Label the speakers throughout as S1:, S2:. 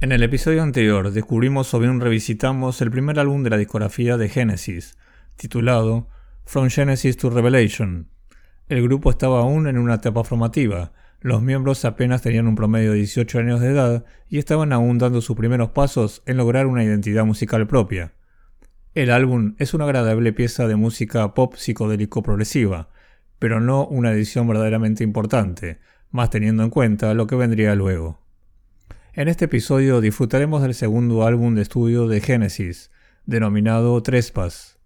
S1: En el episodio anterior descubrimos o bien revisitamos el primer álbum de la discografía de Genesis, titulado From Genesis to Revelation. El grupo estaba aún en una etapa formativa, los miembros apenas tenían un promedio de 18 años de edad y estaban aún dando sus primeros pasos en lograr una identidad musical propia. El álbum es una agradable pieza de música pop psicodélico progresiva, pero no una edición verdaderamente importante, más teniendo en cuenta lo que vendría luego. En este episodio disfrutaremos del segundo álbum de estudio de Genesis, denominado Trespass.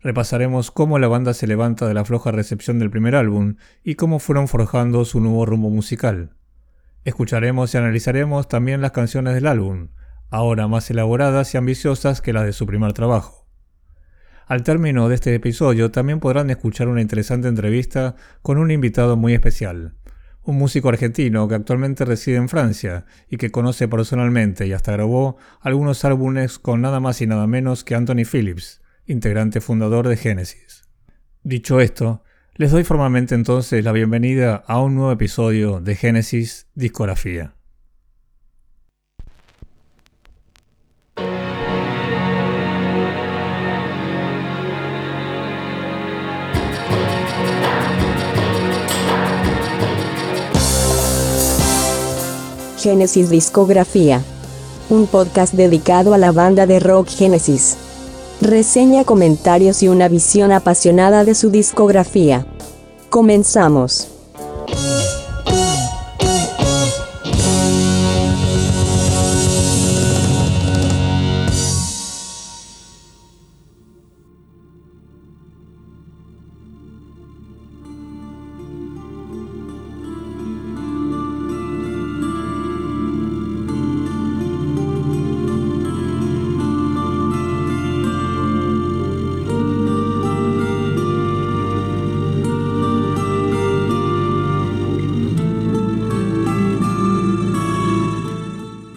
S1: Repasaremos cómo la banda se levanta de la floja recepción del primer álbum y cómo fueron forjando su nuevo rumbo musical. Escucharemos y analizaremos también las canciones del álbum, ahora más elaboradas y ambiciosas que las de su primer trabajo. Al término de este episodio también podrán escuchar una interesante entrevista con un invitado muy especial, un músico argentino que actualmente reside en Francia y que conoce personalmente y hasta grabó algunos álbumes con nada más y nada menos que Anthony Phillips, integrante fundador de Genesis. Dicho esto, les doy formalmente entonces la bienvenida a un nuevo episodio de Genesis Discografía.
S2: Genesis Discografía. Un podcast dedicado a la banda de rock Genesis. Reseña, comentarios y una visión apasionada de su discografía. Comenzamos.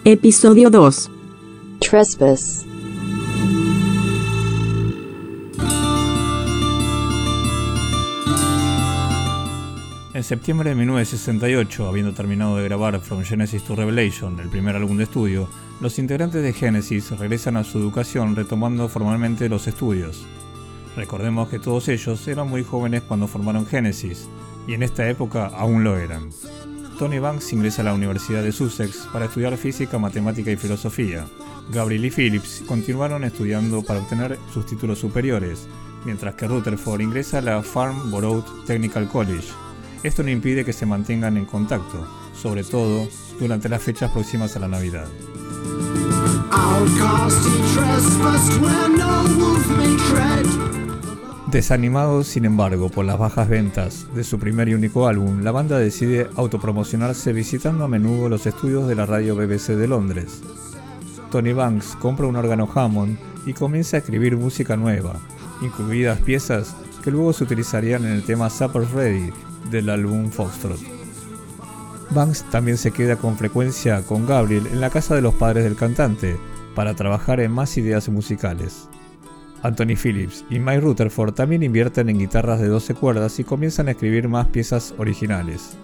S2: Episodio 2. Trespass.
S1: En septiembre de 1968, habiendo terminado de grabar From Genesis to Revelation, el primer álbum de estudio, los integrantes de Genesis regresan a su educación retomando formalmente los estudios. Recordemos que todos ellos eran muy jóvenes cuando formaron Genesis, y en esta época aún lo eran. Tony Banks ingresa a la Universidad de Sussex para estudiar física, matemática y filosofía. Gabriel y Phillips continuaron estudiando para obtener sus títulos superiores, mientras que Rutherford ingresa a la Farnborough Technical College. Esto no impide que se mantengan en contacto, sobre todo durante las fechas próximas a la Navidad. Desanimados, sin embargo, por las bajas ventas de su primer y único álbum, la banda decide autopromocionarse visitando a menudo los estudios de la radio BBC de Londres. Tony Banks compra un órgano Hammond y comienza a escribir música nueva, incluidas piezas que luego se utilizarían en el tema Supper Ready del álbum Foxtrot. Banks también se queda con frecuencia con Gabriel en la casa de los padres del cantante para trabajar en más ideas musicales. Anthony Phillips y Mike Rutherford también invierten en guitarras de 12 cuerdas y comienzan a escribir más piezas originales.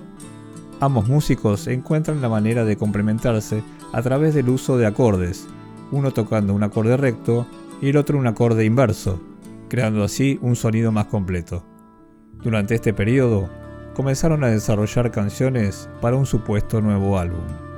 S1: Ambos músicos encuentran la manera de complementarse a través del uso de acordes, uno tocando un acorde recto y el otro un acorde inverso, creando así un sonido más completo. Durante este periodo, comenzaron a desarrollar canciones para un supuesto nuevo álbum.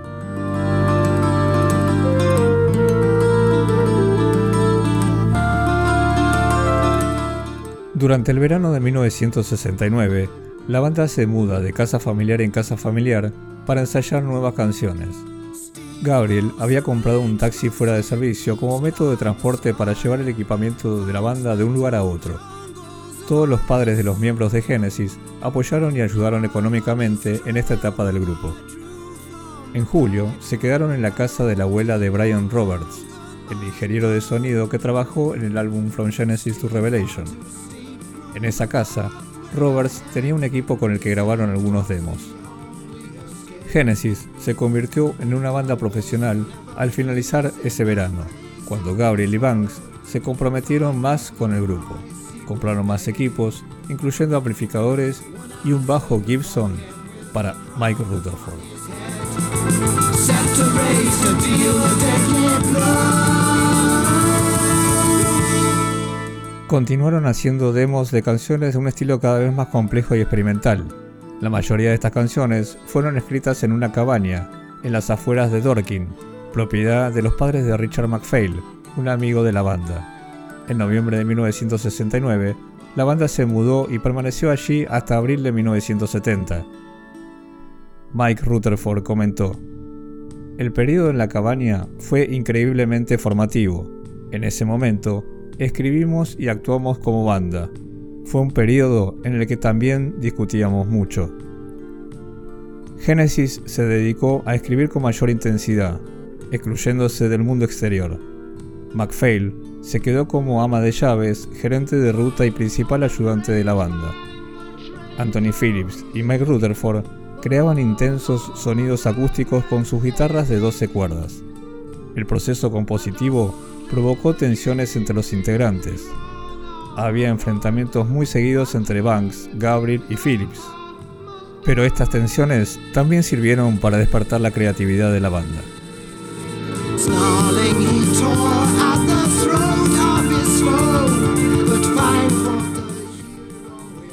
S1: Durante el verano de 1969, la banda se muda de casa familiar en casa familiar para ensayar nuevas canciones. Gabriel había comprado un taxi fuera de servicio como método de transporte para llevar el equipamiento de la banda de un lugar a otro. Todos los padres de los miembros de Genesis apoyaron y ayudaron económicamente en esta etapa del grupo. En julio se quedaron en la casa de la abuela de Brian Roberts, el ingeniero de sonido que trabajó en el álbum From Genesis to Revelation. En esa casa, Roberts tenía un equipo con el que grabaron algunos demos. Genesis se convirtió en una banda profesional al finalizar ese verano, cuando Gabriel y Banks se comprometieron más con el grupo. Compraron más equipos, incluyendo amplificadores y un bajo Gibson para Mike Rutherford. Continuaron haciendo demos de canciones de un estilo cada vez más complejo y experimental. La mayoría de estas canciones fueron escritas en una cabaña, en las afueras de Dorking, propiedad de los padres de Richard MacPhail, un amigo de la banda. En noviembre de 1969, la banda se mudó y permaneció allí hasta abril de 1970. Mike Rutherford comentó, El periodo en la cabaña fue increíblemente formativo. En ese momento, escribimos y actuamos como banda. Fue un periodo en el que también discutíamos mucho. Genesis se dedicó a escribir con mayor intensidad, excluyéndose del mundo exterior. MacPhail se quedó como ama de llaves, gerente de ruta y principal ayudante de la banda. Anthony Phillips y Mike Rutherford creaban intensos sonidos acústicos con sus guitarras de 12 cuerdas. El proceso compositivo provocó tensiones entre los integrantes. Había enfrentamientos muy seguidos entre Banks, Gabriel y Phillips. Pero estas tensiones también sirvieron para despertar la creatividad de la banda.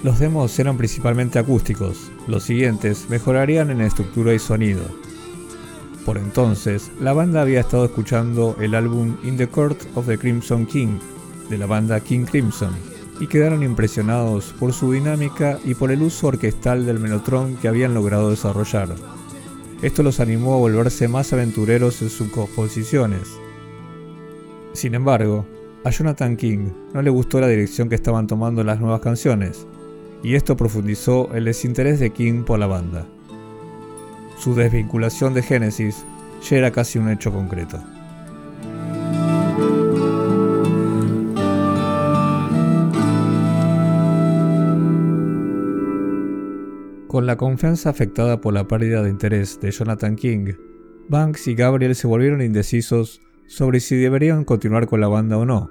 S1: Los demos eran principalmente acústicos, los siguientes mejorarían en estructura y sonido. Por entonces, la banda había estado escuchando el álbum In the Court of the Crimson King de la banda King Crimson y quedaron impresionados por su dinámica y por el uso orquestal del melotron que habían logrado desarrollar. Esto los animó a volverse más aventureros en sus composiciones. Sin embargo, a Jonathan King no le gustó la dirección que estaban tomando las nuevas canciones, y esto profundizó el desinterés de King por la banda. Su desvinculación de Genesis ya era casi un hecho concreto. Con la confianza afectada por la pérdida de interés de Jonathan King, Banks y Gabriel se volvieron indecisos sobre si deberían continuar con la banda o no.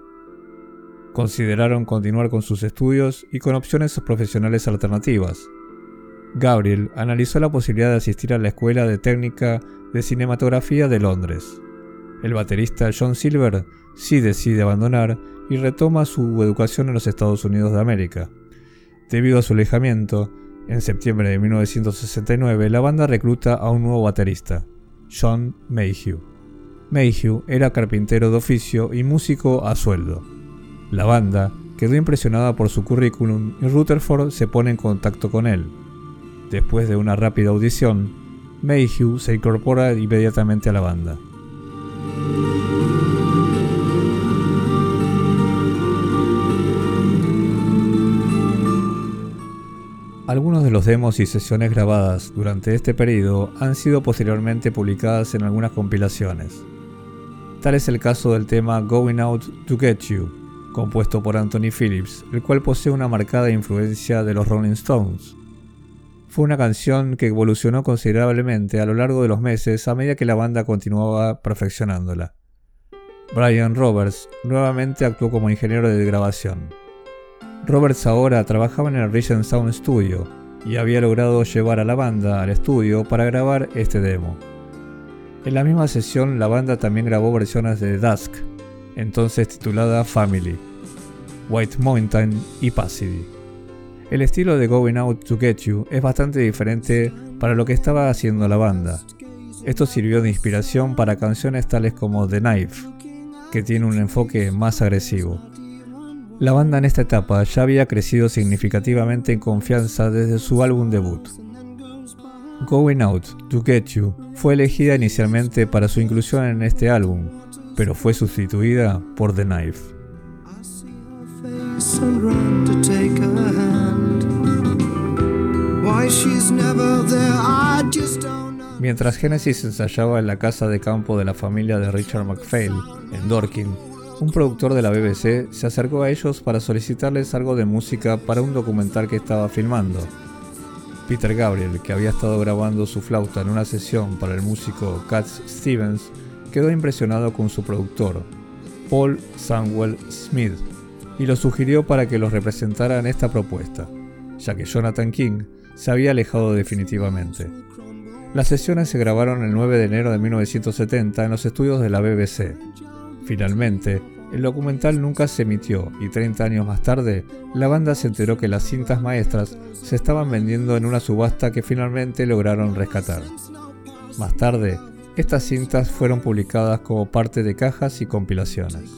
S1: Consideraron continuar con sus estudios y con opciones profesionales alternativas, Gabriel analizó la posibilidad de asistir a la Escuela de Técnica de Cinematografía de Londres. El baterista John Silver sí decide abandonar y retoma su educación en los Estados Unidos de América. Debido a su alejamiento, en septiembre de 1969 la banda recluta a un nuevo baterista, John Mayhew. Mayhew era carpintero de oficio y músico a sueldo. La banda quedó impresionada por su currículum y Rutherford se pone en contacto con él. Después de una rápida audición, Mayhew se incorpora inmediatamente a la banda. Algunos de los demos y sesiones grabadas durante este periodo han sido posteriormente publicadas en algunas compilaciones. Tal es el caso del tema Going Out to Get You, compuesto por Anthony Phillips, el cual posee una marcada influencia de los Rolling Stones. Fue una canción que evolucionó considerablemente a lo largo de los meses a medida que la banda continuaba perfeccionándola. Brian Roberts nuevamente actuó como ingeniero de grabación. Roberts ahora trabajaba en el Regent Sound Studio y había logrado llevar a la banda al estudio para grabar este demo. En la misma sesión la banda también grabó versiones de Dusk, entonces titulada Family, White Mountain y Passidy. El estilo de Going Out to Get You es bastante diferente para lo que estaba haciendo la banda. Esto sirvió de inspiración para canciones tales como The Knife, que tiene un enfoque más agresivo. La banda en esta etapa ya había crecido significativamente en confianza desde su álbum debut. Going Out to Get You fue elegida inicialmente para su inclusión en este álbum, pero fue sustituida por The Knife. Mientras Genesis ensayaba en la casa de campo de la familia de Richard MacPhail, en Dorking, un productor de la BBC se acercó a ellos para solicitarles algo de música para un documental que estaba filmando. Peter Gabriel, que había estado grabando su flauta en una sesión para el músico Katz Stevens, quedó impresionado con su productor, Paul Samuel Smith, y lo sugirió para que los representara en esta propuesta, ya que Jonathan King se había alejado definitivamente. Las sesiones se grabaron el 9 de enero de 1970 en los estudios de la BBC. Finalmente, el documental nunca se emitió y 30 años más tarde, la banda se enteró que las cintas maestras se estaban vendiendo en una subasta que finalmente lograron rescatar. Más tarde, estas cintas fueron publicadas como parte de cajas y compilaciones.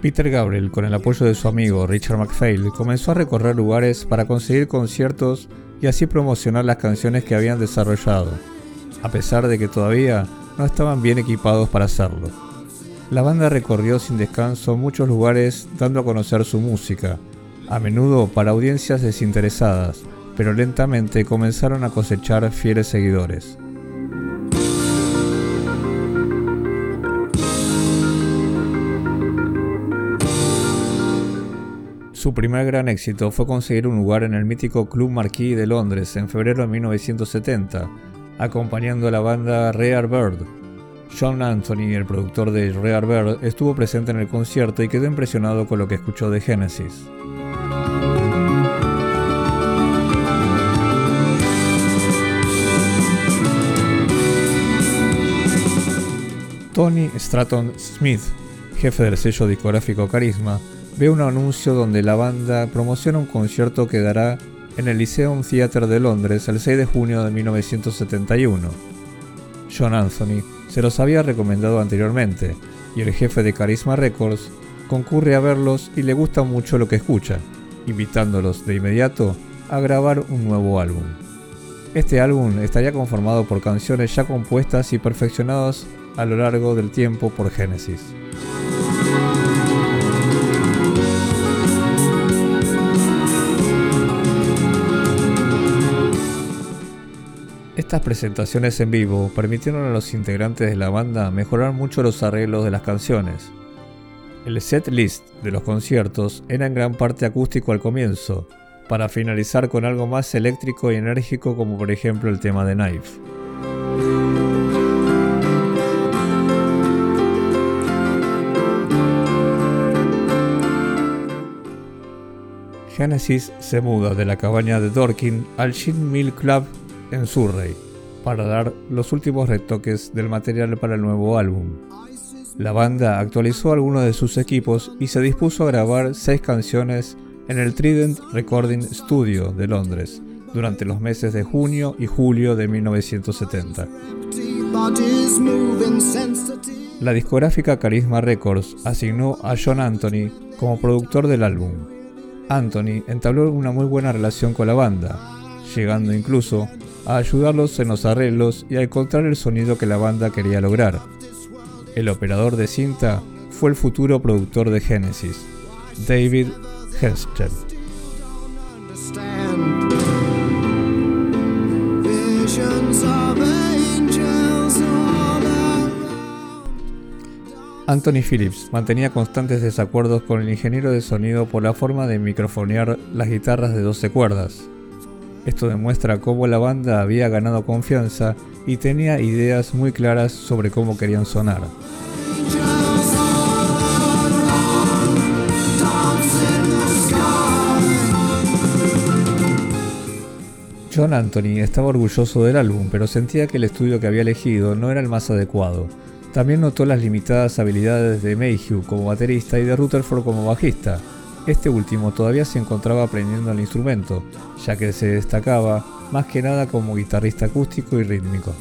S1: Peter Gabriel, con el apoyo de su amigo Richard McPhail, comenzó a recorrer lugares para conseguir conciertos y así promocionar las canciones que habían desarrollado, a pesar de que todavía no estaban bien equipados para hacerlo. La banda recorrió sin descanso muchos lugares dando a conocer su música, a menudo para audiencias desinteresadas, pero lentamente comenzaron a cosechar fieles seguidores. Su primer gran éxito fue conseguir un lugar en el mítico Club Marquis de Londres en febrero de 1970, acompañando a la banda Rare Bird. John Anthony, el productor de Rare Bird, estuvo presente en el concierto y quedó impresionado con lo que escuchó de Genesis. Tony Stratton Smith, jefe del sello discográfico Carisma, ve un anuncio donde la banda promociona un concierto que dará en el Lyceum Theatre de Londres el 6 de junio de 1971. John Anthony se los había recomendado anteriormente y el jefe de Carisma Records concurre a verlos y le gusta mucho lo que escucha, invitándolos de inmediato a grabar un nuevo álbum. Este álbum estaría conformado por canciones ya compuestas y perfeccionadas a lo largo del tiempo por Genesis. Estas presentaciones en vivo permitieron a los integrantes de la banda mejorar mucho los arreglos de las canciones. El set list de los conciertos era en gran parte acústico al comienzo, para finalizar con algo más eléctrico y enérgico como por ejemplo el tema de Knife. Genesis se muda de la cabaña de Dorkin al Shin Mill Club en Surrey para dar los últimos retoques del material para el nuevo álbum. La banda actualizó algunos de sus equipos y se dispuso a grabar seis canciones en el Trident Recording Studio de Londres durante los meses de junio y julio de 1970. La discográfica Carisma Records asignó a John Anthony como productor del álbum. Anthony entabló una muy buena relación con la banda, llegando incluso a ayudarlos en los arreglos y a encontrar el sonido que la banda quería lograr. El operador de cinta fue el futuro productor de Genesis, David Henschel. Anthony Phillips mantenía constantes desacuerdos con el ingeniero de sonido por la forma de microfonear las guitarras de 12 cuerdas. Esto demuestra cómo la banda había ganado confianza y tenía ideas muy claras sobre cómo querían sonar. John Anthony estaba orgulloso del álbum, pero sentía que el estudio que había elegido no era el más adecuado. También notó las limitadas habilidades de Mayhew como baterista y de Rutherford como bajista, este último todavía se encontraba aprendiendo el instrumento, ya que se destacaba más que nada como guitarrista acústico y rítmico.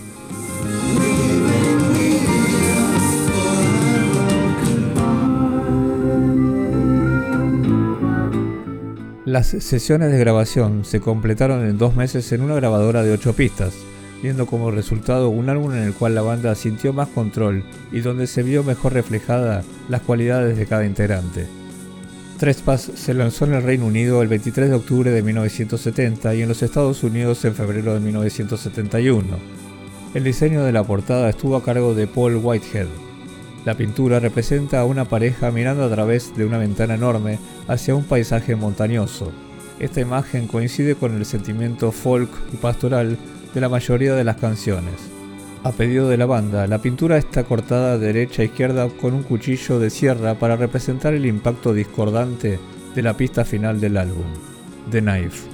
S1: Las sesiones de grabación se completaron en dos meses en una grabadora de ocho pistas, viendo como resultado un álbum en el cual la banda sintió más control y donde se vio mejor reflejada las cualidades de cada integrante. Trespass se lanzó en el Reino Unido el 23 de octubre de 1970 y en los Estados Unidos en febrero de 1971. El diseño de la portada estuvo a cargo de Paul Whitehead. La pintura representa a una pareja mirando a través de una ventana enorme hacia un paisaje montañoso. Esta imagen coincide con el sentimiento folk y pastoral de la mayoría de las canciones. A pedido de la banda, la pintura está cortada de derecha a izquierda con un cuchillo de sierra para representar el impacto discordante de la pista final del álbum, The Knife.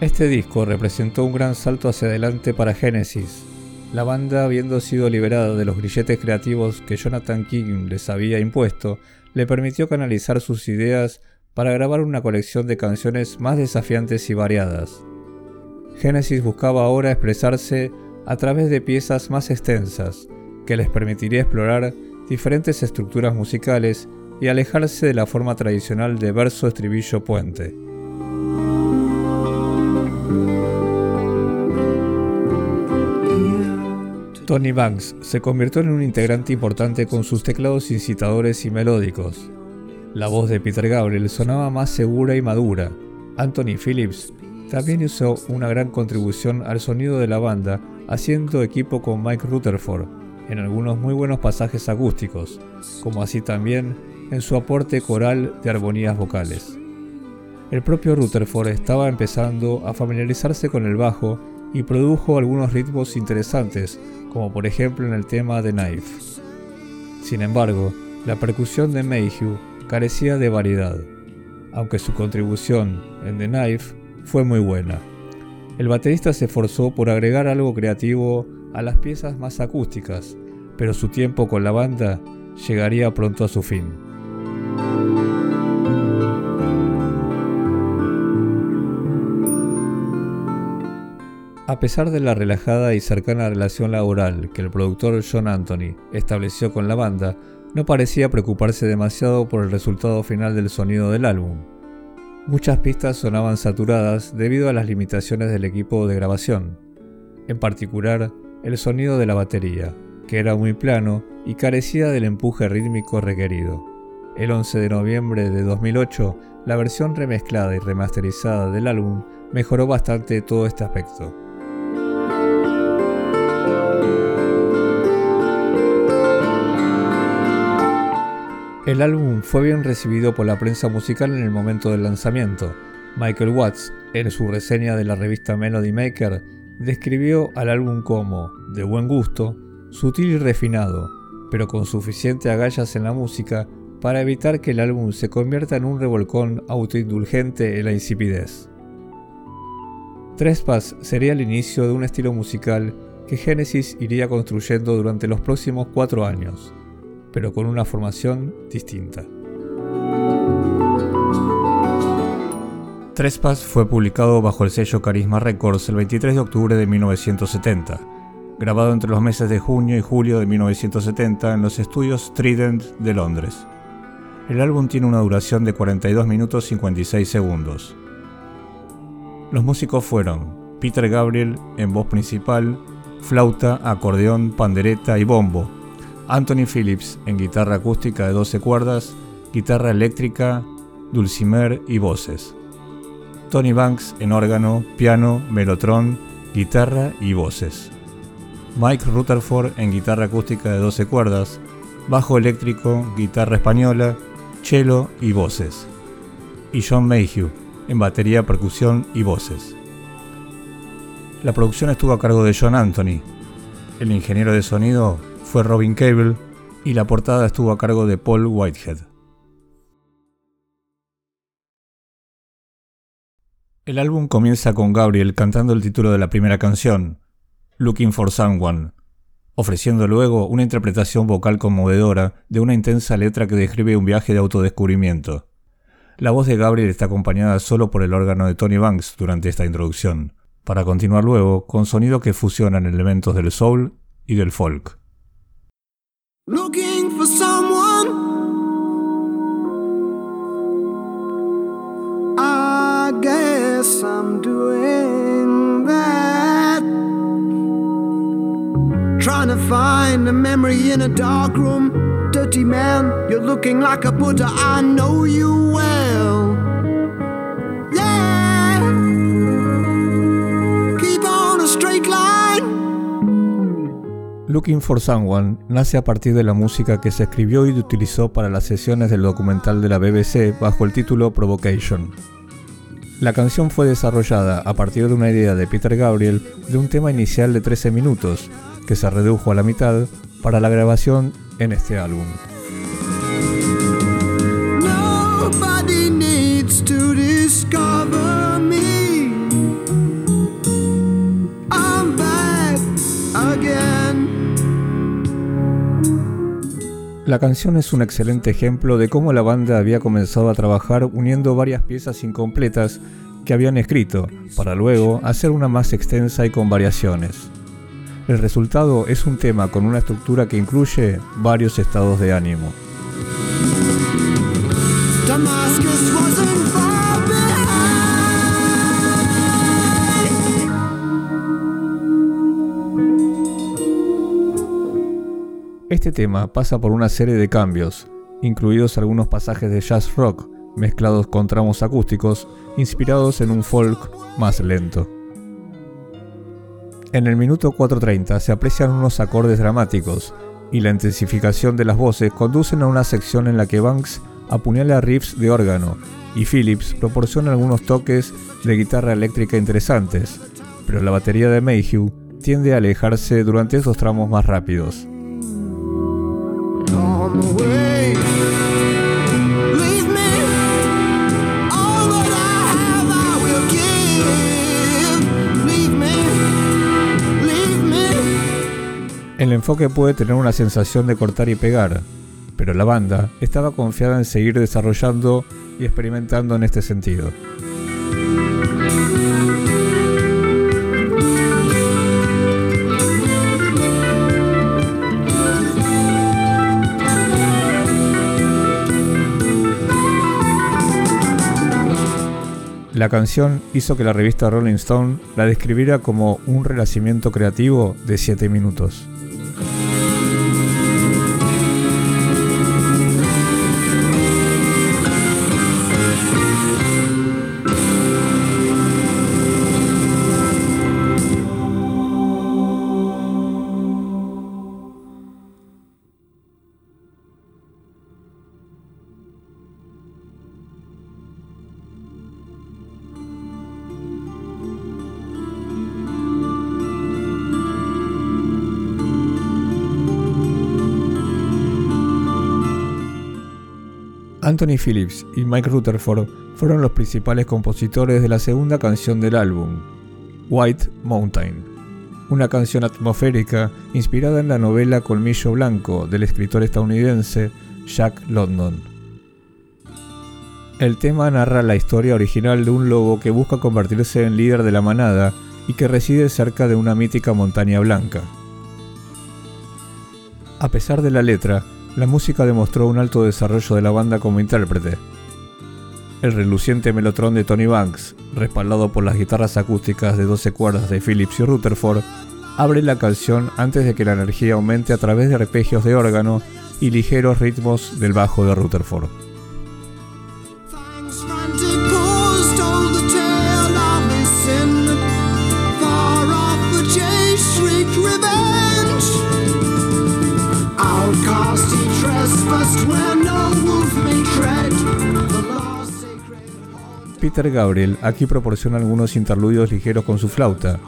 S1: Este disco representó un gran salto hacia adelante para Genesis. La banda, habiendo sido liberada de los grilletes creativos que Jonathan King les había impuesto, le permitió canalizar sus ideas para grabar una colección de canciones más desafiantes y variadas. Genesis buscaba ahora expresarse a través de piezas más extensas, que les permitiría explorar diferentes estructuras musicales y alejarse de la forma tradicional de verso-estribillo-puente. Tony Banks se convirtió en un integrante importante con sus teclados incitadores y melódicos. La voz de Peter Gabriel sonaba más segura y madura. Anthony Phillips también hizo una gran contribución al sonido de la banda, haciendo equipo con Mike Rutherford en algunos muy buenos pasajes acústicos, como así también en su aporte coral de armonías vocales. El propio Rutherford estaba empezando a familiarizarse con el bajo y produjo algunos ritmos interesantes, como por ejemplo en el tema de Knife. Sin embargo, la percusión de Mayhew carecía de variedad, aunque su contribución en The Knife fue muy buena. El baterista se esforzó por agregar algo creativo a las piezas más acústicas, pero su tiempo con la banda llegaría pronto a su fin. A pesar de la relajada y cercana relación laboral que el productor John Anthony estableció con la banda, no parecía preocuparse demasiado por el resultado final del sonido del álbum. Muchas pistas sonaban saturadas debido a las limitaciones del equipo de grabación, en particular el sonido de la batería, que era muy plano y carecía del empuje rítmico requerido. El 11 de noviembre de 2008, la versión remezclada y remasterizada del álbum mejoró bastante todo este aspecto. El álbum fue bien recibido por la prensa musical en el momento del lanzamiento. Michael Watts, en su reseña de la revista Melody Maker, describió al álbum como de buen gusto, sutil y refinado, pero con suficiente agallas en la música para evitar que el álbum se convierta en un revolcón autoindulgente en la insipidez. Trespass sería el inicio de un estilo musical que Genesis iría construyendo durante los próximos cuatro años pero con una formación distinta. Trespass fue publicado bajo el sello Carisma Records el 23 de octubre de 1970, grabado entre los meses de junio y julio de 1970 en los estudios Trident de Londres. El álbum tiene una duración de 42 minutos 56 segundos. Los músicos fueron Peter Gabriel en voz principal, flauta, acordeón, pandereta y bombo, Anthony Phillips en guitarra acústica de 12 cuerdas, guitarra eléctrica, dulcimer y voces. Tony Banks en órgano, piano, melotron, guitarra y voces. Mike Rutherford en guitarra acústica de 12 cuerdas, bajo eléctrico, guitarra española, cello y voces. Y John Mayhew en batería, percusión y voces. La producción estuvo a cargo de John Anthony. El ingeniero de sonido fue Robin Cable y la portada estuvo a cargo de Paul Whitehead. El álbum comienza con Gabriel cantando el título de la primera canción, Looking for Someone, ofreciendo luego una interpretación vocal conmovedora de una intensa letra que describe un viaje de autodescubrimiento. La voz de Gabriel está acompañada solo por el órgano de Tony Banks durante esta introducción, para continuar luego con sonidos que fusionan elementos del soul y del folk. Looking for someone. I guess I'm doing that. Trying to find a memory in a dark room. Dirty man, you're looking like a Buddha. I know you well. Looking for Someone nace a partir de la música que se escribió y utilizó para las sesiones del documental de la BBC bajo el título Provocation. La canción fue desarrollada a partir de una idea de Peter Gabriel de un tema inicial de 13 minutos, que se redujo a la mitad para la grabación en este álbum. La canción es un excelente ejemplo de cómo la banda había comenzado a trabajar uniendo varias piezas incompletas que habían escrito, para luego hacer una más extensa y con variaciones. El resultado es un tema con una estructura que incluye varios estados de ánimo. Este tema pasa por una serie de cambios, incluidos algunos pasajes de jazz rock mezclados con tramos acústicos inspirados en un folk más lento. En el minuto 4.30 se aprecian unos acordes dramáticos y la intensificación de las voces conducen a una sección en la que Banks apuñala riffs de órgano y Phillips proporciona algunos toques de guitarra eléctrica interesantes, pero la batería de Mayhew tiende a alejarse durante esos tramos más rápidos. El enfoque puede tener una sensación de cortar y pegar, pero la banda estaba confiada en seguir desarrollando y experimentando en este sentido. La canción hizo que la revista Rolling Stone la describiera como un renacimiento creativo de 7 minutos. Anthony Phillips y Mike Rutherford fueron los principales compositores de la segunda canción del álbum, White Mountain, una canción atmosférica inspirada en la novela Colmillo Blanco del escritor estadounidense Jack London. El tema narra la historia original de un lobo que busca convertirse en líder de la manada y que reside cerca de una mítica montaña blanca. A pesar de la letra, la música demostró un alto desarrollo de la banda como intérprete. El reluciente melotrón de Tony Banks, respaldado por las guitarras acústicas de 12 cuerdas de Phillips y Rutherford, abre la canción antes de que la energía aumente a través de arpegios de órgano y ligeros ritmos del bajo de Rutherford. Peter Gabriel aquí proporciona algunos interludios ligeros con su flauta,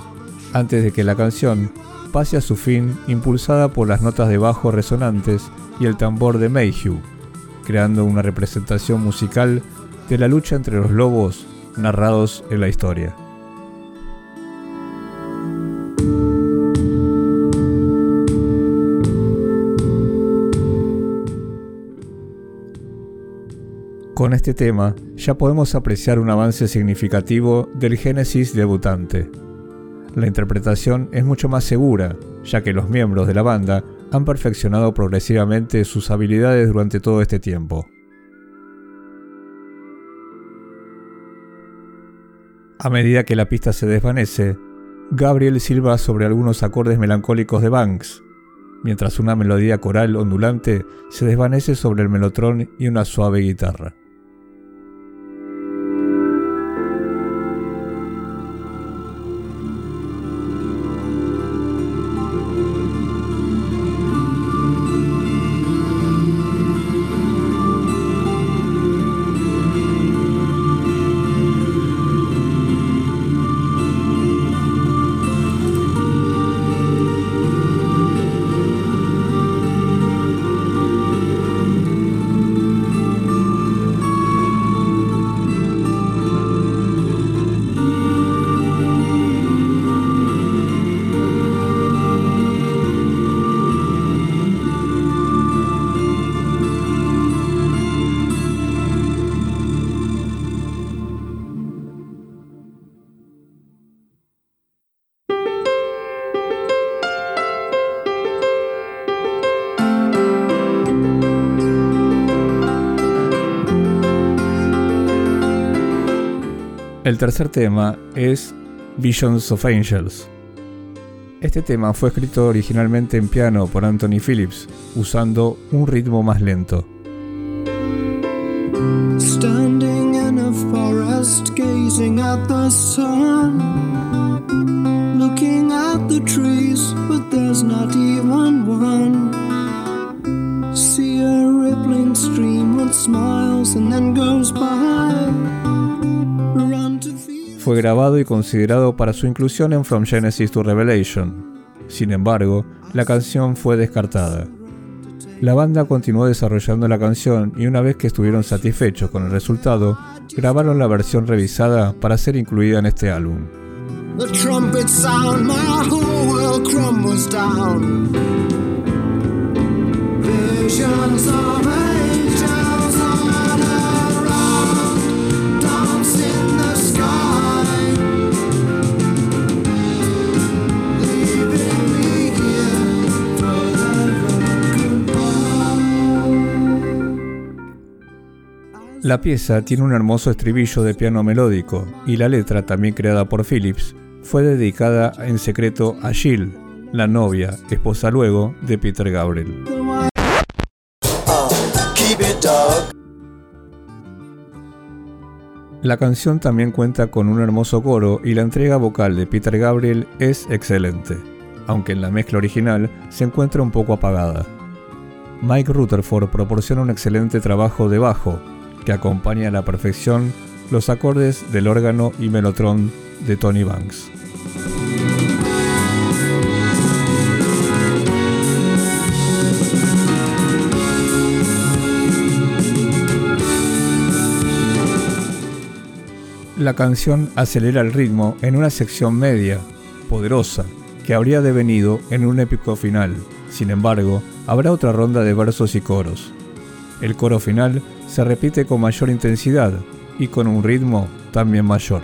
S1: antes de que la canción pase a su fin impulsada por las notas de bajo resonantes y el tambor de Mayhew, creando una representación musical de la lucha entre los lobos narrados en la historia. Con este tema ya podemos apreciar un avance significativo del Génesis debutante. La interpretación es mucho más segura, ya que los miembros de la banda han perfeccionado progresivamente sus habilidades durante todo este tiempo. A medida que la pista se desvanece, Gabriel silba sobre algunos acordes melancólicos de Banks, mientras una melodía coral ondulante se desvanece sobre el melotrón y una suave guitarra. Tercer tema es Visions of Angels. Este tema fue escrito originalmente en piano por Anthony Phillips, usando un ritmo más lento. Standing in a forest, gazing at the sun, looking at the trees, but there's not even one. See a rippling stream that smiles and then goes by fue grabado y considerado para su inclusión en From Genesis to Revelation. Sin embargo, la canción fue descartada. La banda continuó desarrollando la canción y una vez que estuvieron satisfechos con el resultado, grabaron la versión revisada para ser incluida en este álbum. La pieza tiene un hermoso estribillo de piano melódico y la letra, también creada por Phillips, fue dedicada en secreto a Jill, la novia, esposa luego de Peter Gabriel. La canción también cuenta con un hermoso coro y la entrega vocal de Peter Gabriel es excelente, aunque en la mezcla original se encuentra un poco apagada. Mike Rutherford proporciona un excelente trabajo de bajo, que acompaña a la perfección los acordes del órgano y melotron de Tony Banks. La canción acelera el ritmo en una sección media, poderosa, que habría devenido en un épico final. Sin embargo, habrá otra ronda de versos y coros. El coro final se repite con mayor intensidad y con un ritmo también mayor.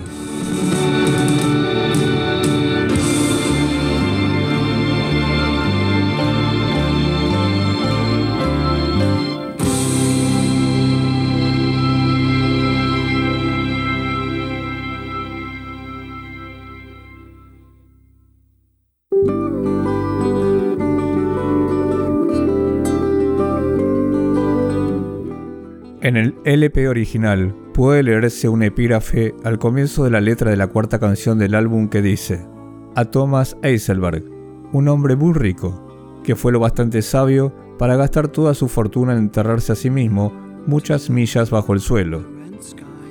S1: LP original puede leerse un epígrafe al comienzo de la letra de la cuarta canción del álbum que dice, a Thomas Eiselberg, un hombre muy rico, que fue lo bastante sabio para gastar toda su fortuna en enterrarse a sí mismo muchas millas bajo el suelo.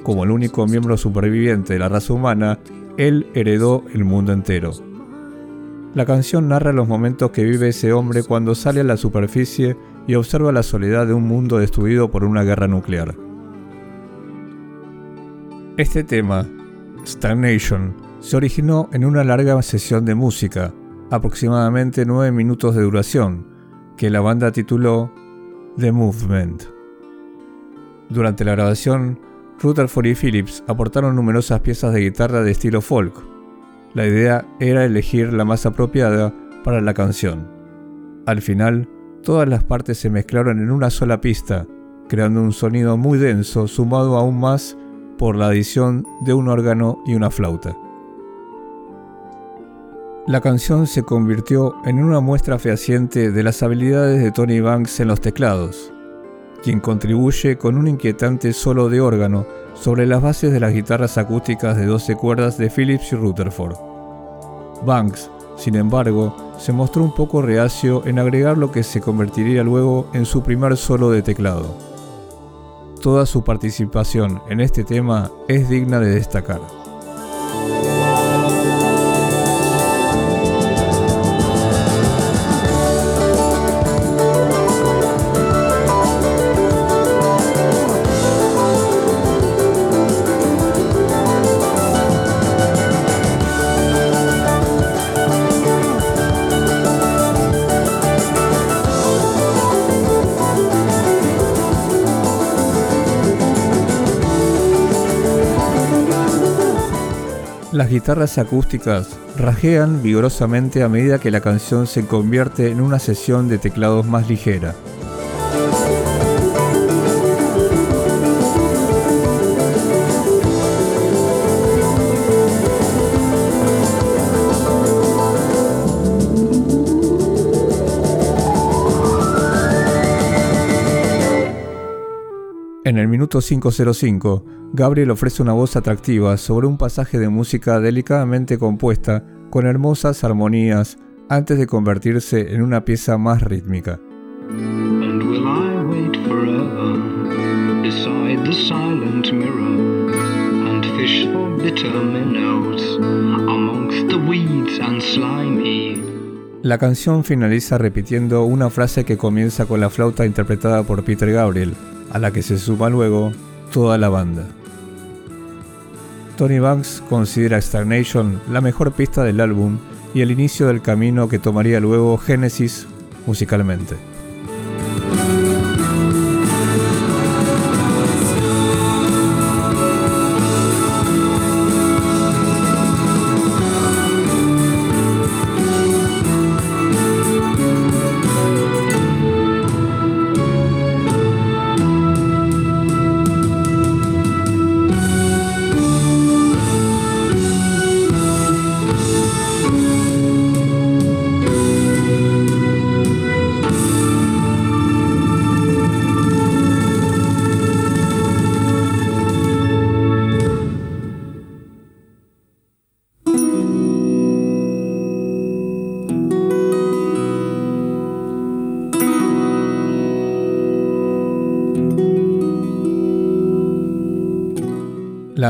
S1: Como el único miembro superviviente de la raza humana, él heredó el mundo entero. La canción narra los momentos que vive ese hombre cuando sale a la superficie y observa la soledad de un mundo destruido por una guerra nuclear. Este tema, Stagnation, se originó en una larga sesión de música, aproximadamente 9 minutos de duración, que la banda tituló The Movement. Durante la grabación, Rutherford y Phillips aportaron numerosas piezas de guitarra de estilo folk. La idea era elegir la más apropiada para la canción. Al final, todas las partes se mezclaron en una sola pista, creando un sonido muy denso sumado aún más por la adición de un órgano y una flauta. La canción se convirtió en una muestra fehaciente de las habilidades de Tony Banks en los teclados, quien contribuye con un inquietante solo de órgano sobre las bases de las guitarras acústicas de 12 cuerdas de Phillips y Rutherford. Banks sin embargo, se mostró un poco reacio en agregar lo que se convertiría luego en su primer solo de teclado. Toda su participación en este tema es digna de destacar. Las guitarras acústicas rajean vigorosamente a medida que la canción se convierte en una sesión de teclados más ligera. En el minuto 505, Gabriel ofrece una voz atractiva sobre un pasaje de música delicadamente compuesta con hermosas armonías antes de convertirse en una pieza más rítmica. La canción finaliza repitiendo una frase que comienza con la flauta interpretada por Peter Gabriel, a la que se suma luego toda la banda. Tony Banks considera Stagnation la mejor pista del álbum y el inicio del camino que tomaría luego Genesis musicalmente.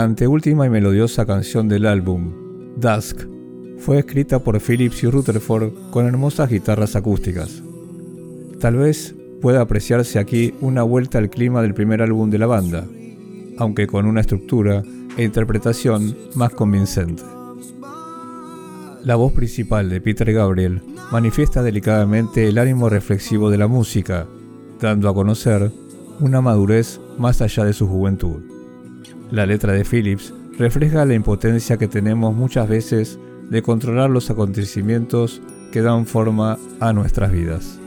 S1: Anteúltima y melodiosa canción del álbum, Dusk, fue escrita por Phillips y Rutherford con hermosas guitarras acústicas. Tal vez pueda apreciarse aquí una vuelta al clima del primer álbum de la banda, aunque con una estructura e interpretación más convincente. La voz principal de Peter Gabriel manifiesta delicadamente el ánimo reflexivo de la música, dando a conocer una madurez más allá de su juventud. La letra de Phillips refleja la impotencia que tenemos muchas veces de controlar los acontecimientos que dan forma a nuestras vidas.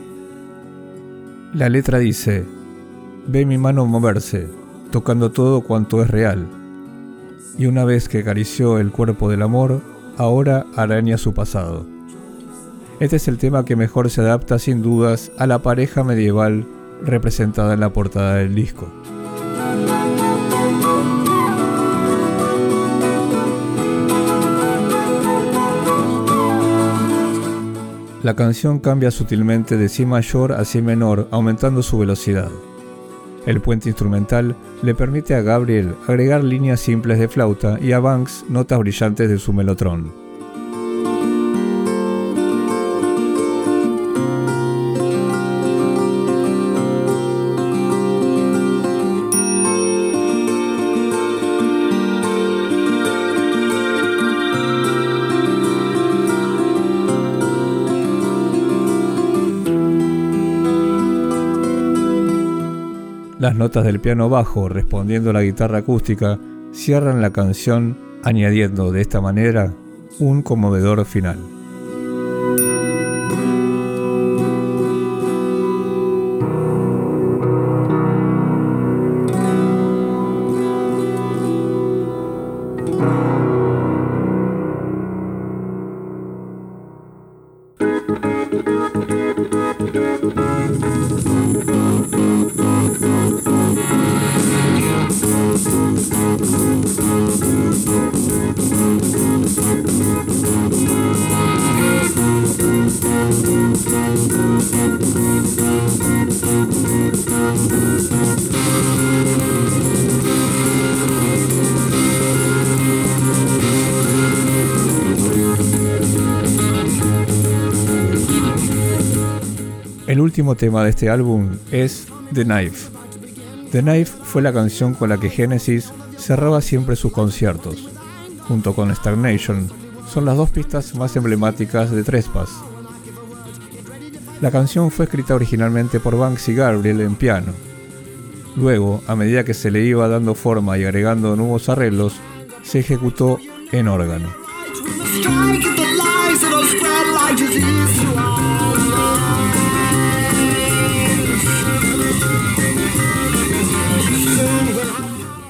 S1: La letra dice, ve mi mano moverse, tocando todo cuanto es real. Y una vez que acarició el cuerpo del amor, ahora araña su pasado. Este es el tema que mejor se adapta sin dudas a la pareja medieval representada en la portada del disco. La canción cambia sutilmente de Si mayor a Si menor, aumentando su velocidad. El puente instrumental le permite a Gabriel agregar líneas simples de flauta y a Banks notas brillantes de su melotrón. Las notas del piano bajo respondiendo a la guitarra acústica cierran la canción añadiendo de esta manera un conmovedor final. Tema de este álbum es The Knife. The Knife fue la canción con la que Genesis cerraba siempre sus conciertos. Junto con Stagnation, son las dos pistas más emblemáticas de Trespass. La canción fue escrita originalmente por Banks y Gabriel en piano. Luego, a medida que se le iba dando forma y agregando nuevos arreglos, se ejecutó en órgano.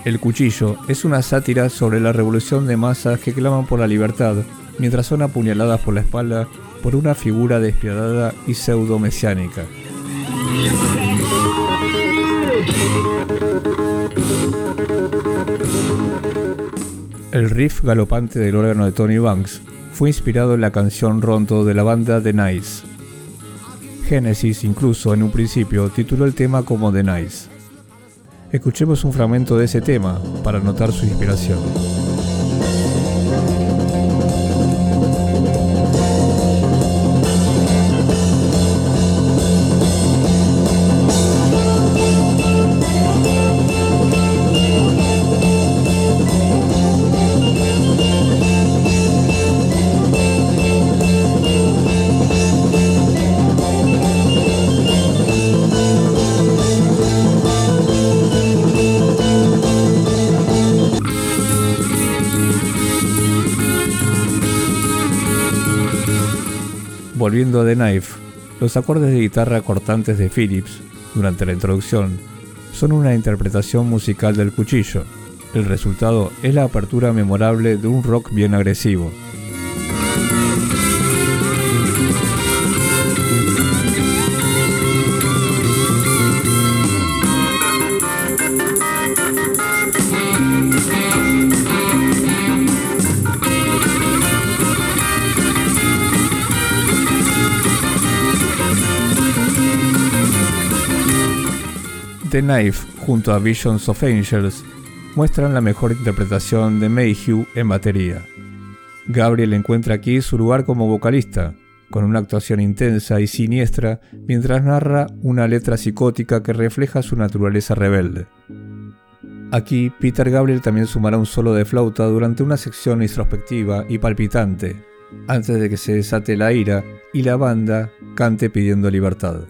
S1: El cuchillo es una sátira sobre la revolución de masas que claman por la libertad, mientras son apuñaladas por la espalda por una figura despiadada y pseudo-mesiánica. El riff galopante del órgano de Tony Banks fue inspirado en la canción Rondo de la banda The Nice. Genesis incluso en un principio tituló el tema como The Nice. Escuchemos un fragmento de ese tema para notar su inspiración. A The Knife, los acordes de guitarra cortantes de Phillips, durante la introducción, son una interpretación musical del cuchillo. El resultado es la apertura memorable de un rock bien agresivo. Knife junto a Visions of Angels muestran la mejor interpretación de Mayhew en batería. Gabriel encuentra aquí su lugar como vocalista, con una actuación intensa y siniestra mientras narra una letra psicótica que refleja su naturaleza rebelde. Aquí, Peter Gabriel también sumará un solo de flauta durante una sección introspectiva y palpitante, antes de que se desate la ira y la banda cante pidiendo libertad.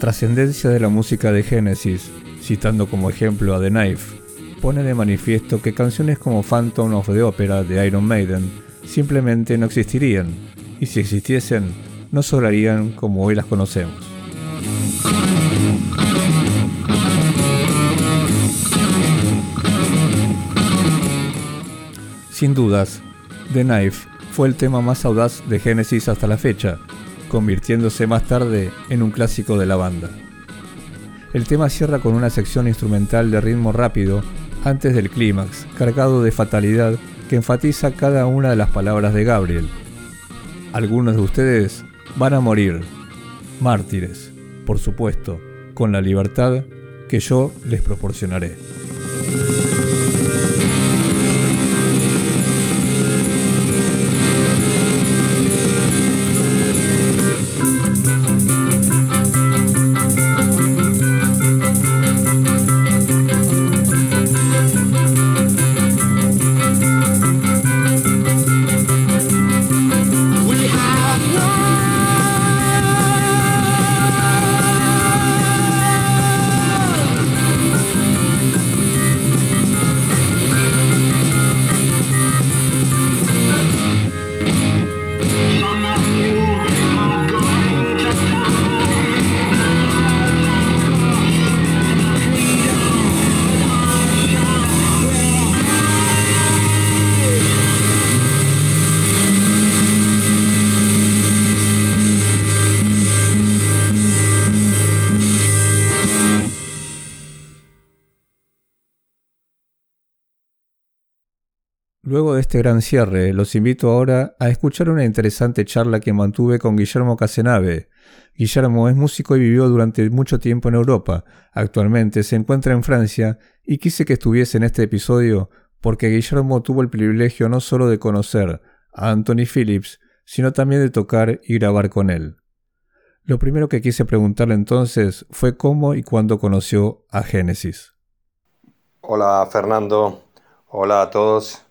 S1: Trascendencia de la música de Genesis, citando como ejemplo a The Knife, pone de manifiesto que canciones como Phantom of the Opera de Iron Maiden simplemente no existirían, y si existiesen, no sobrarían como hoy las conocemos. Sin dudas, The Knife fue el tema más audaz de Genesis hasta la fecha, convirtiéndose más tarde en un clásico de la banda. El tema cierra con una sección instrumental de ritmo rápido antes del clímax, cargado de fatalidad que enfatiza cada una de las palabras de Gabriel. Algunos de ustedes van a morir, mártires, por supuesto, con la libertad que yo les proporcionaré. Cierre, los invito ahora a escuchar una interesante charla que mantuve con Guillermo Casenave. Guillermo es músico y vivió durante mucho tiempo en Europa. Actualmente se encuentra en Francia y quise que estuviese en este episodio porque Guillermo tuvo el privilegio no solo de conocer a Anthony Phillips, sino también de tocar y grabar con él. Lo primero que quise preguntarle entonces fue cómo y cuándo conoció a Genesis.
S3: Hola Fernando, Hola a todos.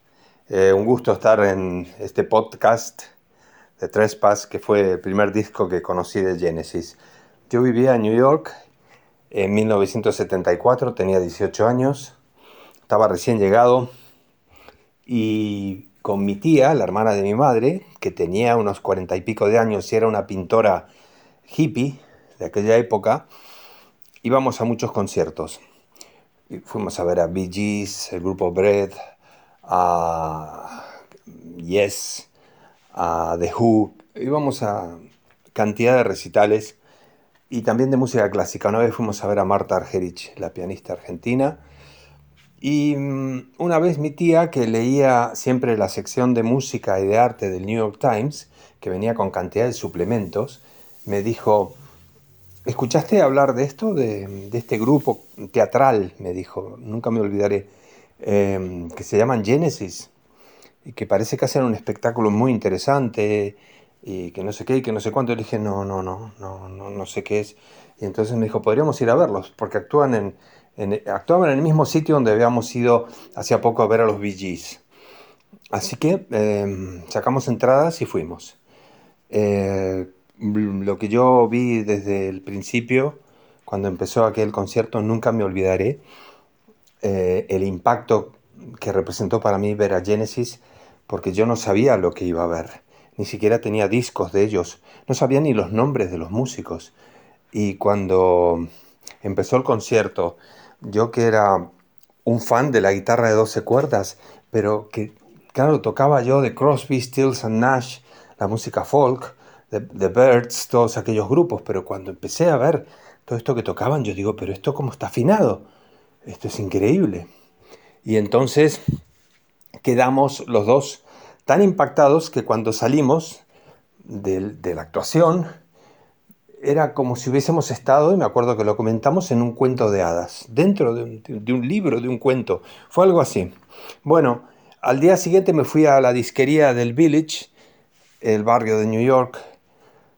S3: Eh, un gusto estar en este podcast de Trespass, que fue el primer disco que conocí de Genesis. Yo vivía en New York en 1974, tenía 18 años, estaba recién llegado y con mi tía, la hermana de mi madre, que tenía unos cuarenta y pico de años y era una pintora hippie de aquella época, íbamos a muchos conciertos. Fuimos a ver a Bee Gees, el grupo Bread, a Yes, a The Who. Íbamos a cantidad de recitales y también de música clásica. Una vez fuimos a ver a Marta Argerich, la pianista argentina. Y mm, una vez mi tía, que leía siempre la sección de música y de arte del New York Times, que venía con cantidad de suplementos, me dijo, ¿escuchaste hablar de esto, de, este grupo teatral? Me dijo, nunca me olvidaré, em, que se llaman Genesis y que parece que hacen un espectáculo muy interesante y que no sé qué y que no sé cuánto. Y dije, no, no, no, no, no, no sé qué es. Y entonces me dijo, podríamos ir a verlos porque actúan en, actuaban en el mismo sitio donde habíamos ido hacía poco a ver a los Bee Así que em, sacamos entradas y fuimos. Eh, lo que yo vi desde el principio, cuando empezó aquel concierto, nunca me olvidaré eh, el impacto que representó para mí ver a Genesis, porque yo no sabía lo que iba a ver, ni siquiera tenía discos de ellos, no sabía ni los nombres de los músicos. Y cuando empezó el concierto, yo que era un fan de la guitarra de 12 cuerdas, pero que, claro, tocaba yo de Crosby, Stills and Nash, la música folk, The, Birds, todos aquellos grupos, pero cuando empecé a ver todo esto que tocaban, yo digo, pero esto cómo está afinado, esto es increíble. Y entonces quedamos los dos tan impactados que cuando salimos de, la actuación, era como si hubiésemos estado, y me acuerdo que lo comentamos, en un cuento de hadas, dentro de un, de un, libro, de un cuento. Fue algo así. Bueno, al día siguiente me fui a la disquería del Village, el barrio de New York,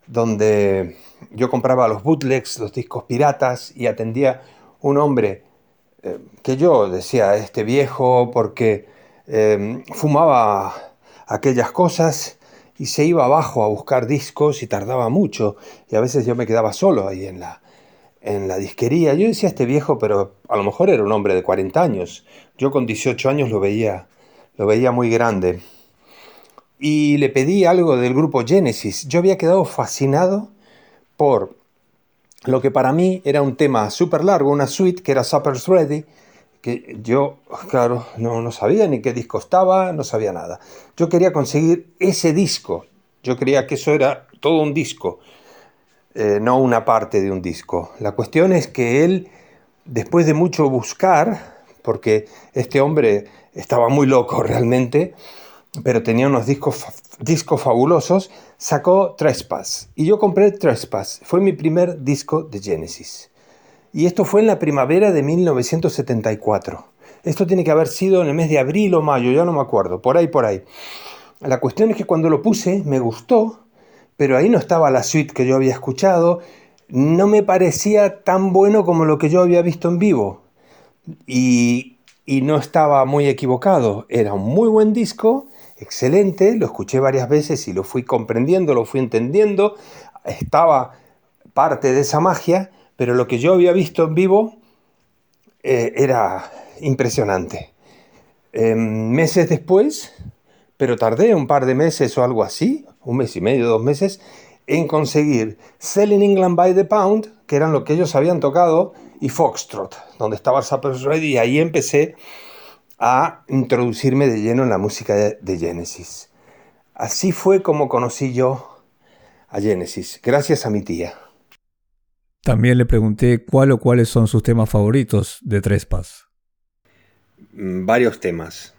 S3: donde yo compraba los bootlegs, los discos piratas y atendía un hombre eh, que yo decía, este viejo, porque em, fumaba aquellas cosas y se iba abajo a buscar discos y tardaba mucho y a veces yo me quedaba solo ahí en la, en la disquería. Yo decía este viejo, pero a lo mejor era un hombre de 40 años. Yo con 18 años lo veía, lo veía muy grande y le pedí algo del grupo Genesis. Yo había quedado fascinado por lo que para mí era un tema súper largo, una suite que era Supper's Ready, que yo, claro, no, no sabía ni qué disco estaba, no sabía nada. Yo quería conseguir ese disco. Yo creía que eso era todo un disco, eh, no una parte de un disco. La cuestión es que él, después de mucho buscar, porque este hombre estaba muy loco realmente, pero tenía unos discos, discos fabulosos, sacó Trespass. Y yo compré Trespass. Fue mi primer disco de Genesis. Y esto fue en la primavera de 1974. Esto tiene que haber sido en el mes de abril o mayo, ya no me acuerdo, por ahí, por ahí. La cuestión es que cuando lo puse me gustó, pero ahí no estaba la suite que yo había escuchado, no me parecía tan bueno como lo que yo había visto en vivo. Y, y no estaba muy equivocado, era un muy buen disco, excelente, lo escuché varias veces y lo fui comprendiendo, lo fui entendiendo, estaba parte de esa magia, pero lo que yo había visto en vivo eh, era impresionante. Em, meses después, pero tardé un par de meses o algo así, un mes y medio, dos meses, en conseguir Selling England by the Pound, que eran lo que ellos habían tocado, y Foxtrot, donde estaba Supper's Ready, y ahí empecé a introducirme de lleno en la música de, Genesis. Así fue como conocí yo a Genesis, gracias a mi tía.
S1: También le pregunté cuál o cuáles son sus temas favoritos de Trespass.
S3: Mm, varios temas.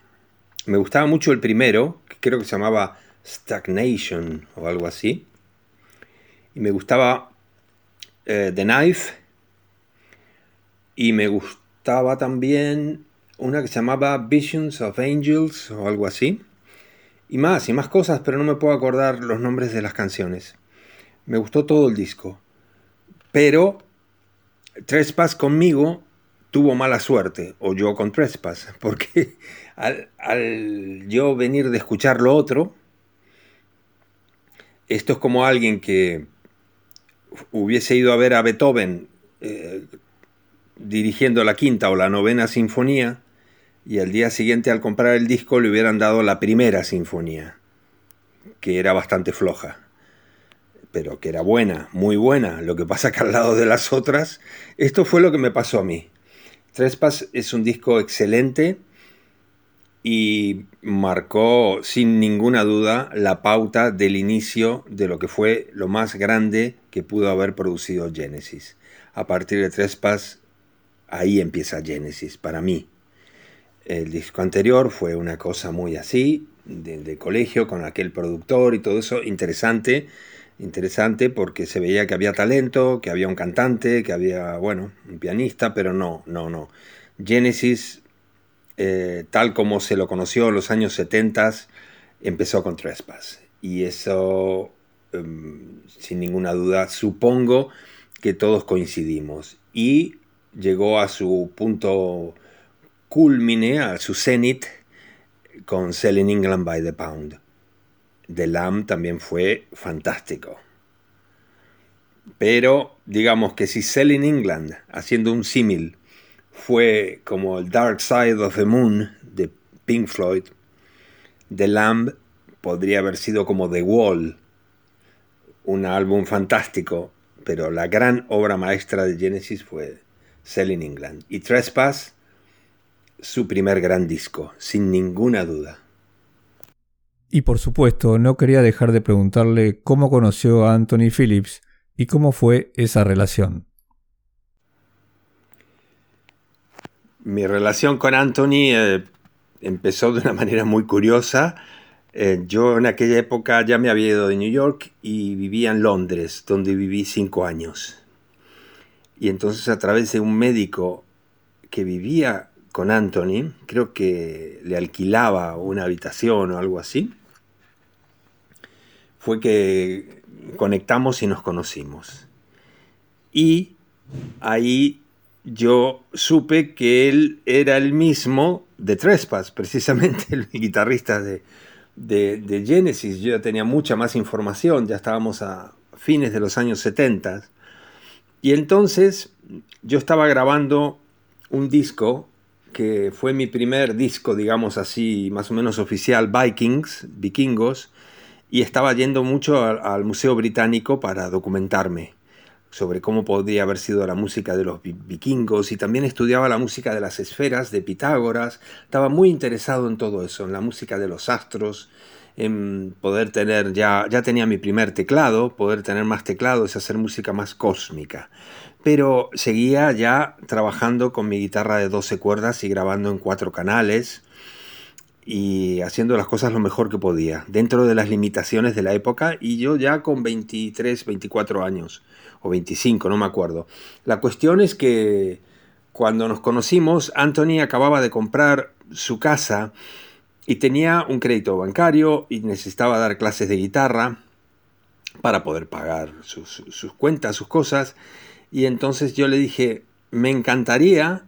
S3: Me gustaba mucho el primero, que creo que se llamaba Stagnation o algo así. Y me gustaba eh, The Knife. Y me gustaba también una que se llamaba Visions of Angels o algo así. Y más, y más cosas, pero no me puedo acordar los nombres de las canciones. Me gustó todo el disco. Pero Trespass conmigo tuvo mala suerte, o yo con Trespass, porque al, yo venir de escuchar lo otro, esto es como alguien que hubiese ido a ver a Beethoven eh, dirigiendo la quinta o la novena sinfonía, y al día siguiente al comprar el disco le hubieran dado la primera sinfonía, que era bastante floja pero que era buena, muy buena. Lo que pasa que al lado de las otras, esto fue lo que me pasó a mí. Trespass es un disco excelente y marcó sin ninguna duda la pauta del inicio de lo que fue lo más grande que pudo haber producido Genesis. A partir de Trespass, ahí empieza Genesis para mí. El disco anterior fue una cosa muy así, de, de colegio, con aquel productor y todo eso, interesante interesante porque se veía que había talento, que había un cantante, que había, bueno, un pianista, pero no, no, no. Genesis, eh, tal como se lo conoció en los años 70, empezó con Trespass. Y eso, em, sin ninguna duda, supongo que todos coincidimos. Y llegó a su punto culmine, a su cenit, con Selling England by the Pound. The Lamb también fue fantástico. Pero digamos que si Selling England, haciendo un símil, fue como el Dark Side of the Moon de Pink Floyd, The Lamb podría haber sido como The Wall, un álbum fantástico, pero la gran obra maestra de Genesis fue Selling England. Y Trespass, su primer gran disco, sin ninguna duda.
S1: Y por supuesto, no quería dejar de preguntarle cómo conoció a Anthony Phillips y cómo fue esa relación.
S3: Mi relación con Anthony eh, empezó de una manera muy curiosa. Eh, yo en aquella época ya me había ido de New York y vivía en Londres, donde viví cinco años. Y entonces a través de un médico que vivía con Anthony, creo que le alquilaba una habitación o algo así, fue que conectamos y nos conocimos. Y ahí yo supe que él era el mismo de Trespass, precisamente el guitarrista de, de, Genesis. Yo ya tenía mucha más información, ya estábamos a fines de los años 70. Y entonces yo estaba grabando un disco que fue mi primer disco, digamos así, más o menos oficial, Vikings, Vikingos, y estaba yendo mucho al, Museo Británico para documentarme sobre cómo podría haber sido la música de los vikingos y también estudiaba la música de las esferas de Pitágoras. Estaba muy interesado en todo eso, en la música de los astros, en poder tener ya, ya tenía mi primer teclado, poder tener más teclados y hacer música más cósmica. Pero seguía ya trabajando con mi guitarra de 12 cuerdas y grabando en cuatro canales y haciendo las cosas lo mejor que podía, dentro de las limitaciones de la época, y yo ya con 23, 24 años, o 25, no me acuerdo. La cuestión es que cuando nos conocimos, Anthony acababa de comprar su casa y tenía un crédito bancario y necesitaba dar clases de guitarra para poder pagar sus, sus cuentas, sus cosas, y entonces yo le dije, me encantaría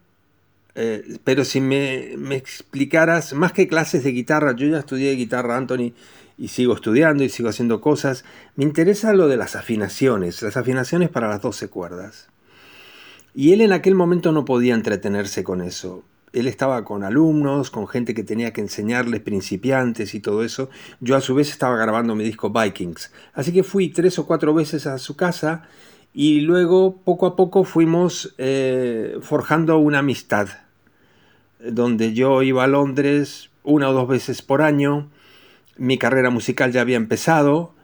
S3: eh, pero si me, explicaras, más que clases de guitarra, yo ya estudié guitarra, Anthony, y sigo estudiando y sigo haciendo cosas, me interesa lo de las afinaciones, las afinaciones para las 12 cuerdas. Y él en aquel momento no podía entretenerse con eso. Él estaba con alumnos, con gente que tenía que enseñarles principiantes y todo eso. Yo a su vez estaba grabando mi disco Vikings. Así que fui tres o cuatro veces a su casa y luego poco a poco fuimos eh, forjando una amistad donde yo iba a Londres una o dos veces por año, mi carrera musical ya había empezado,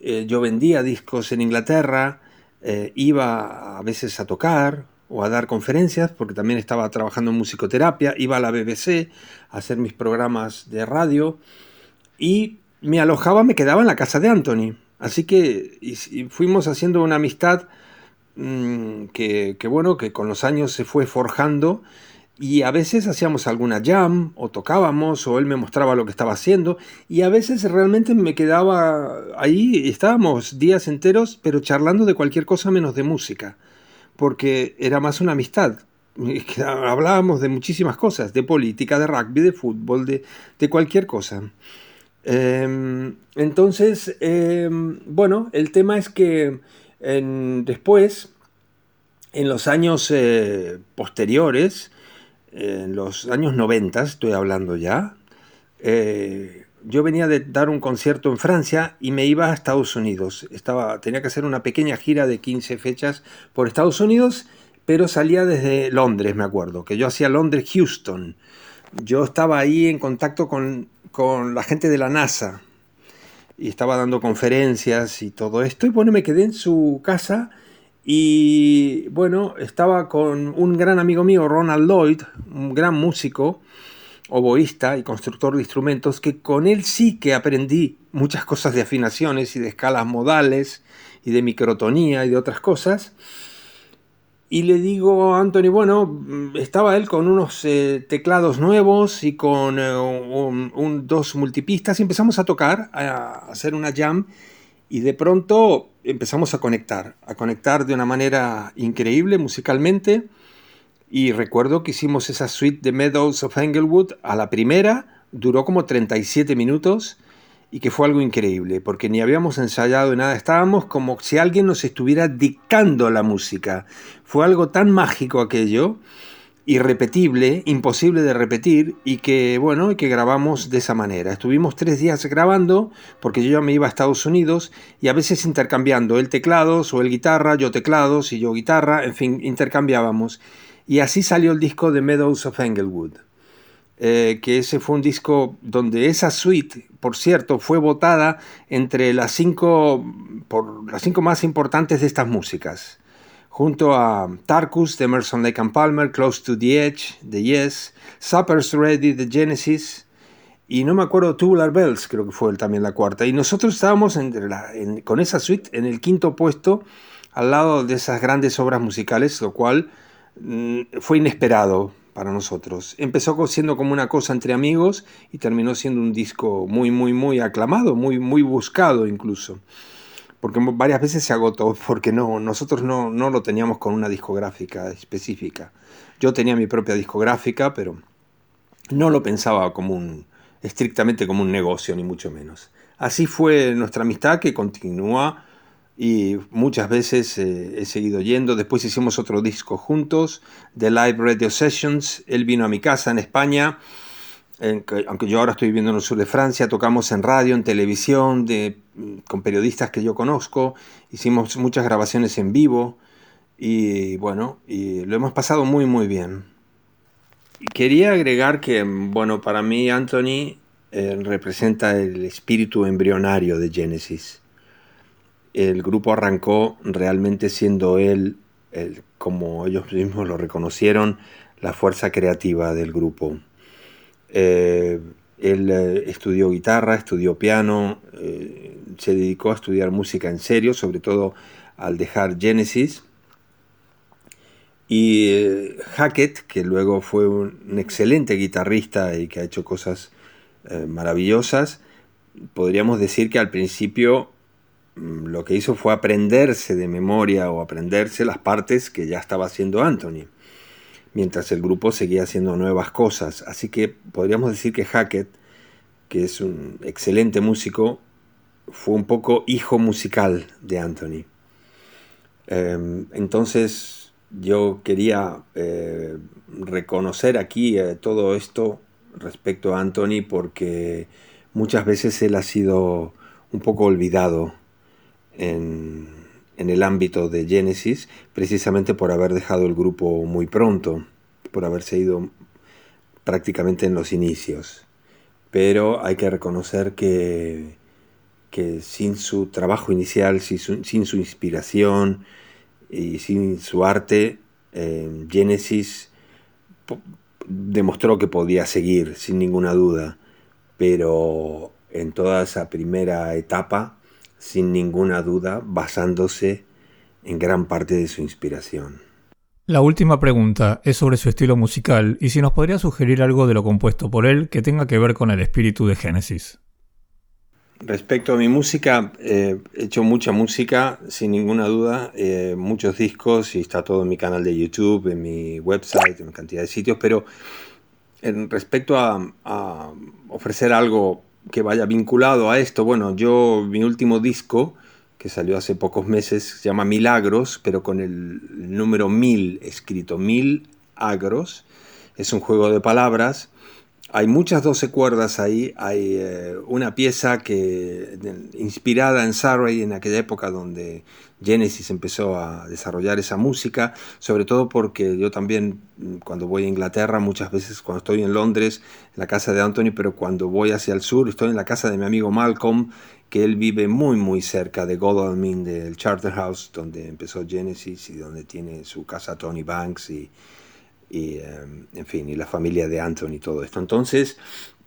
S3: eh, yo vendía discos en Inglaterra, eh, iba a veces a tocar o a dar conferencias, porque también estaba trabajando en musicoterapia, iba a la BBC a hacer mis programas de radio y me alojaba, me quedaba en la casa de Anthony. Así que fuimos haciendo una amistad mm, que, bueno, que con los años se fue forjando y a veces hacíamos alguna jam o tocábamos o él me mostraba lo que estaba haciendo y a veces realmente me quedaba ahí, estábamos días enteros pero charlando de cualquier cosa menos de música, porque era más una amistad. hablábamos de muchísimas cosas, de política, de rugby, de fútbol, de, cualquier cosa. Em, entonces, em, bueno, el tema es que después, en los años eh, posteriores, en los años 90, estoy hablando ya, eh, yo venía de dar un concierto en Francia y me iba a Estados Unidos. Estaba, tenía que hacer una pequeña gira de 15 fechas por Estados Unidos, pero salía desde Londres, me acuerdo, que yo hacía Londres-Houston. Yo estaba ahí en contacto con, con la gente de la NASA y estaba dando conferencias y todo esto. Y bueno, me quedé en su casa y bueno, estaba con un gran amigo mío, Ronald Lloyd, un gran músico, oboísta y constructor de instrumentos, que con él sí que aprendí muchas cosas de afinaciones y de escalas modales y de microtonía y de otras cosas. Y le digo a Anthony, bueno, estaba él con unos eh, teclados nuevos y con eh, un, dos multipistas y empezamos a tocar, a hacer una jam y de pronto empezamos a conectar, a conectar de una manera increíble musicalmente y recuerdo que hicimos esa suite de Meadows of Englewood a la primera, duró como 37 minutos y que fue algo increíble, porque ni habíamos ensayado nada, estábamos como si alguien nos estuviera dictando la música. Fue algo tan mágico aquello, irrepetible, imposible de repetir, y que bueno, y que grabamos de esa manera. Estuvimos tres días grabando, porque yo ya me iba a Estados Unidos, y a veces intercambiando, él teclados o él guitarra, yo teclados y yo guitarra, en fin, intercambiábamos. Y así salió el disco de Meadows of Englewood. Eh, que ese fue un disco donde esa suite, por cierto, fue votada entre las cinco, por las cinco más importantes de estas músicas, junto a Tarkus de Emerson Lake and Palmer, Close to the Edge de Yes, Supper's Ready de Genesis, y no me acuerdo, Tubular Bells creo que fue también la cuarta, y nosotros estábamos con esa suite en el quinto puesto, al lado de esas grandes obras musicales, lo cual Mm, fue inesperado para nosotros. Empezó siendo como una cosa entre amigos y terminó siendo un disco muy, muy, muy aclamado, muy, muy buscado incluso. Porque varias veces se agotó, porque no, nosotros no, no lo teníamos con una discográfica específica. Yo tenía mi propia discográfica, pero no lo pensaba como un, estrictamente como un negocio, ni mucho menos. Así fue nuestra amistad que continúa y muchas veces eh, he seguido yendo. Después hicimos otro disco juntos, The Live Radio Sessions. Él vino a mi casa en España, aunque yo ahora estoy viviendo en el sur de Francia, tocamos en radio, en televisión, de, con periodistas que yo conozco, hicimos muchas grabaciones en vivo y bueno, y lo hemos pasado muy muy bien. Quería agregar que, bueno, para mí Anthony eh, representa el espíritu embrionario de Genesis el grupo arrancó realmente siendo él, como ellos mismos lo reconocieron, la fuerza creativa del grupo. Eh, él eh, estudió guitarra, estudió piano, eh, se dedicó a estudiar música en serio, sobre todo al dejar Genesis. Y Hackett, que luego fue un, excelente guitarrista y que ha hecho cosas maravillosas, podríamos decir que al principio lo que hizo fue aprenderse de memoria o aprenderse las partes que ya estaba haciendo Anthony, mientras el grupo seguía haciendo nuevas cosas. Así que podríamos decir que Hackett, que es un excelente músico, fue un poco hijo musical de Anthony. Em, entonces yo quería eh, reconocer aquí eh, todo esto respecto a Anthony porque muchas veces él ha sido un poco olvidado en, el ámbito de Genesis, precisamente por haber dejado el grupo muy pronto, por haberse ido prácticamente en los inicios. Pero hay que reconocer que, que sin su trabajo inicial, sin su, inspiración y sin su arte, eh, Genesis demostró que podía seguir sin ninguna duda, pero en toda esa primera etapa sin ninguna duda basándose en gran parte de su inspiración.
S1: La última pregunta es sobre su estilo musical y si nos podría sugerir algo de lo compuesto por él que tenga que ver con el espíritu de Génesis.
S3: Respecto a mi música, eh, he hecho mucha música, sin ninguna duda, eh, muchos discos y está todo en mi canal de YouTube, en mi website, en cantidad de sitios, pero en respecto a, a, ofrecer algo que vaya vinculado a esto, bueno, yo mi último disco, que salió hace pocos meses, se llama Milagros, pero con el número mil escrito, mil agros, es un juego de palabras hay muchas 12 cuerdas ahí, hay eh, una pieza que inspirada en Surrey en aquella época donde Genesis empezó a desarrollar esa música, sobre todo porque yo también mm, cuando voy a Inglaterra, muchas veces cuando estoy en Londres, en la casa de Anthony, pero cuando voy hacia el sur, estoy en la casa de mi amigo Malcolm, que él vive muy muy cerca de Godalming, del Charterhouse, donde empezó Genesis y donde tiene su casa Tony Banks y, y, em, en fin, y la familia de Anthony y todo esto. Entonces,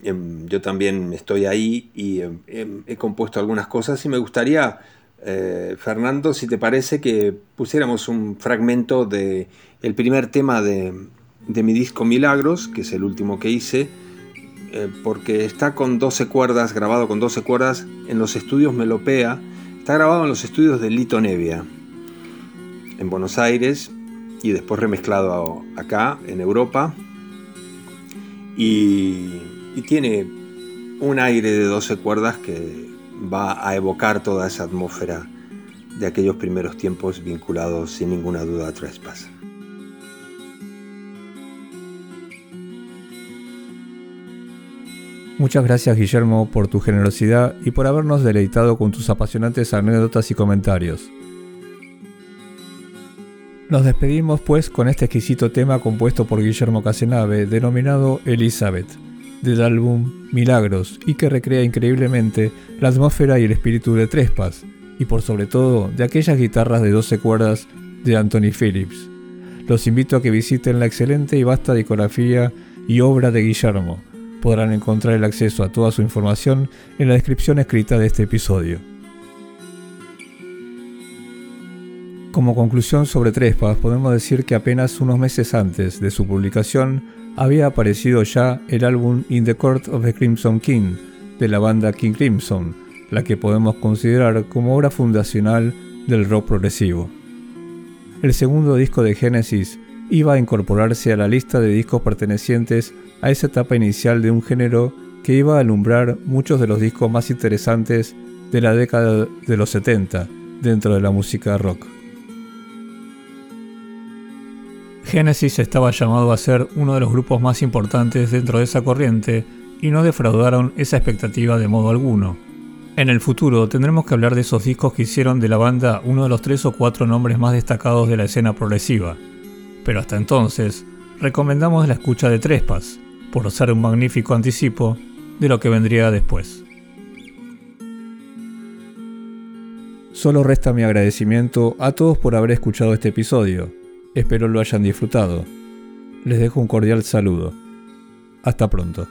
S3: em, yo también estoy ahí y em, he compuesto algunas cosas y me gustaría, eh, Fernando, si te parece que pusiéramos un fragmento de el primer tema de, de mi disco Milagros, que es el último que hice, eh, porque está con 12 cuerdas, grabado con 12 cuerdas en los estudios Melopea, está grabado en los estudios de Lito Nevia, en Buenos Aires, y después remezclado acá en Europa. Y, tiene un aire de 12 cuerdas que va a evocar toda esa atmósfera de aquellos primeros tiempos vinculados sin ninguna duda a Trespass.
S1: Muchas gracias Guillermo por tu generosidad y por habernos deleitado con tus apasionantes anécdotas y comentarios. Nos despedimos pues con este exquisito tema compuesto por Guillermo Casenave denominado Elizabeth, del álbum Milagros y que recrea increíblemente la atmósfera y el espíritu de Trespas y por sobre todo de aquellas guitarras de 12 cuerdas de Anthony Phillips. Los invito a que visiten la excelente y vasta discografía y obra de Guillermo. Podrán encontrar el acceso a toda su información en la descripción escrita de este episodio. Como conclusión sobre Trespas, podemos decir que apenas unos meses antes de su publicación había aparecido ya el álbum In the Court of the Crimson King de la banda King Crimson, la que podemos considerar como obra fundacional del rock progresivo. El segundo disco de Genesis iba a incorporarse a la lista de discos pertenecientes a esa etapa inicial de un género que iba a alumbrar muchos de los discos más interesantes de la década de los 70 dentro de la música rock. Genesis estaba llamado a ser uno de los grupos más importantes dentro de esa corriente y no defraudaron esa expectativa de modo alguno. En el futuro tendremos que hablar de esos discos que hicieron de la banda uno de los tres o cuatro nombres más destacados de la escena progresiva. Pero hasta entonces, recomendamos la escucha de Trespas, por ser un magnífico anticipo de lo que vendría después. Solo resta mi agradecimiento a todos por haber escuchado este episodio Espero lo hayan disfrutado. Les dejo un cordial saludo. Hasta pronto.